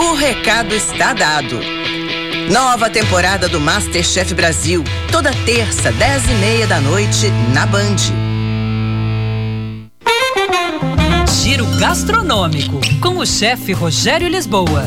O recado está dado. Nova temporada do Masterchef Brasil. Toda terça, dez e meia da noite, na Band. Giro Gastronômico, com o chefe Rogério Lisboa.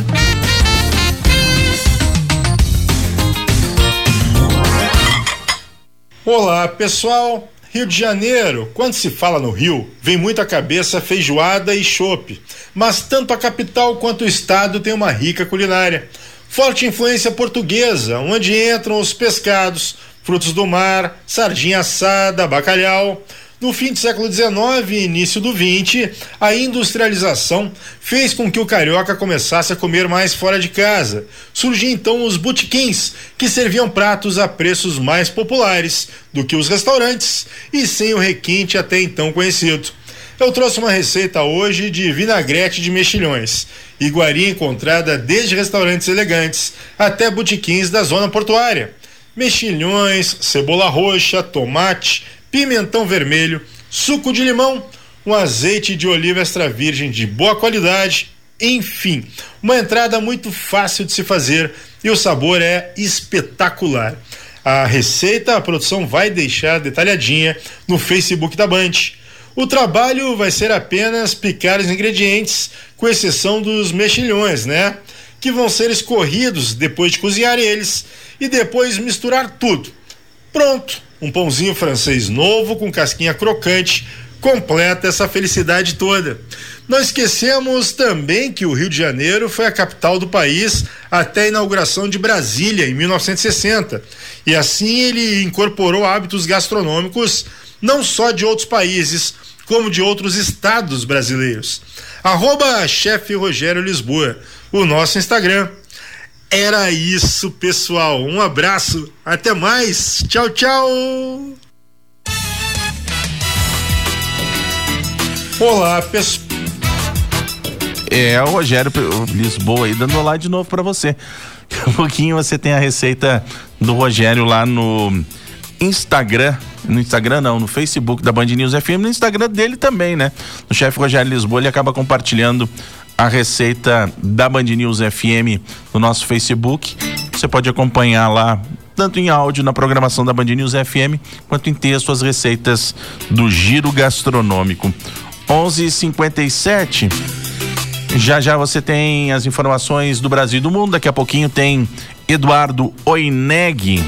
Olá, pessoal. Rio de Janeiro, quando se fala no Rio, vem muito à cabeça feijoada e chope. Mas tanto a capital quanto o estado tem uma rica culinária. Forte influência portuguesa, onde entram os pescados, frutos do mar, sardinha assada, bacalhau. No fim do século XIX e início do XX, a industrialização fez com que o carioca começasse a comer mais fora de casa. Surgiam então os botiquins, que serviam pratos a preços mais populares do que os restaurantes e sem o requinte até então conhecido. Eu trouxe uma receita hoje de vinagrete de mexilhões, iguaria encontrada desde restaurantes elegantes até botiquins da zona portuária. Mexilhões, cebola roxa, tomate, pimentão vermelho, suco de limão, um azeite de oliva extra virgem de boa qualidade, enfim, uma entrada muito fácil de se fazer e o sabor é espetacular. A receita a produção vai deixar detalhadinha no Facebook da Band. O trabalho vai ser apenas picar os ingredientes, com exceção dos mexilhões, né? Que vão ser escorridos depois de cozinhar eles e depois misturar tudo. Pronto! Um pãozinho francês novo com casquinha crocante completa essa felicidade toda. Não esquecemos também que o Rio de Janeiro foi a capital do país até a inauguração de Brasília em 1960. E assim ele incorporou hábitos gastronômicos não só de outros países, como de outros estados brasileiros. Arroba chefe Rogério Lisboa, o nosso Instagram. Era isso, pessoal. Um abraço, até mais. Tchau, tchau. Olá, pessoal. É, o Rogério Lisboa aí dando lá de novo para você. Daqui um pouquinho você tem a receita do Rogério lá no Instagram. No Instagram não, no Facebook da Band News FM, no Instagram dele também, né? O chefe Rogério Lisboa, ele acaba compartilhando a receita da Band News FM no nosso Facebook. Você pode acompanhar lá, tanto em áudio na programação da Band News FM, quanto em texto as receitas do Giro Gastronômico. 11:57. Já já você tem as informações do Brasil e do mundo. Daqui a pouquinho tem Eduardo Oineg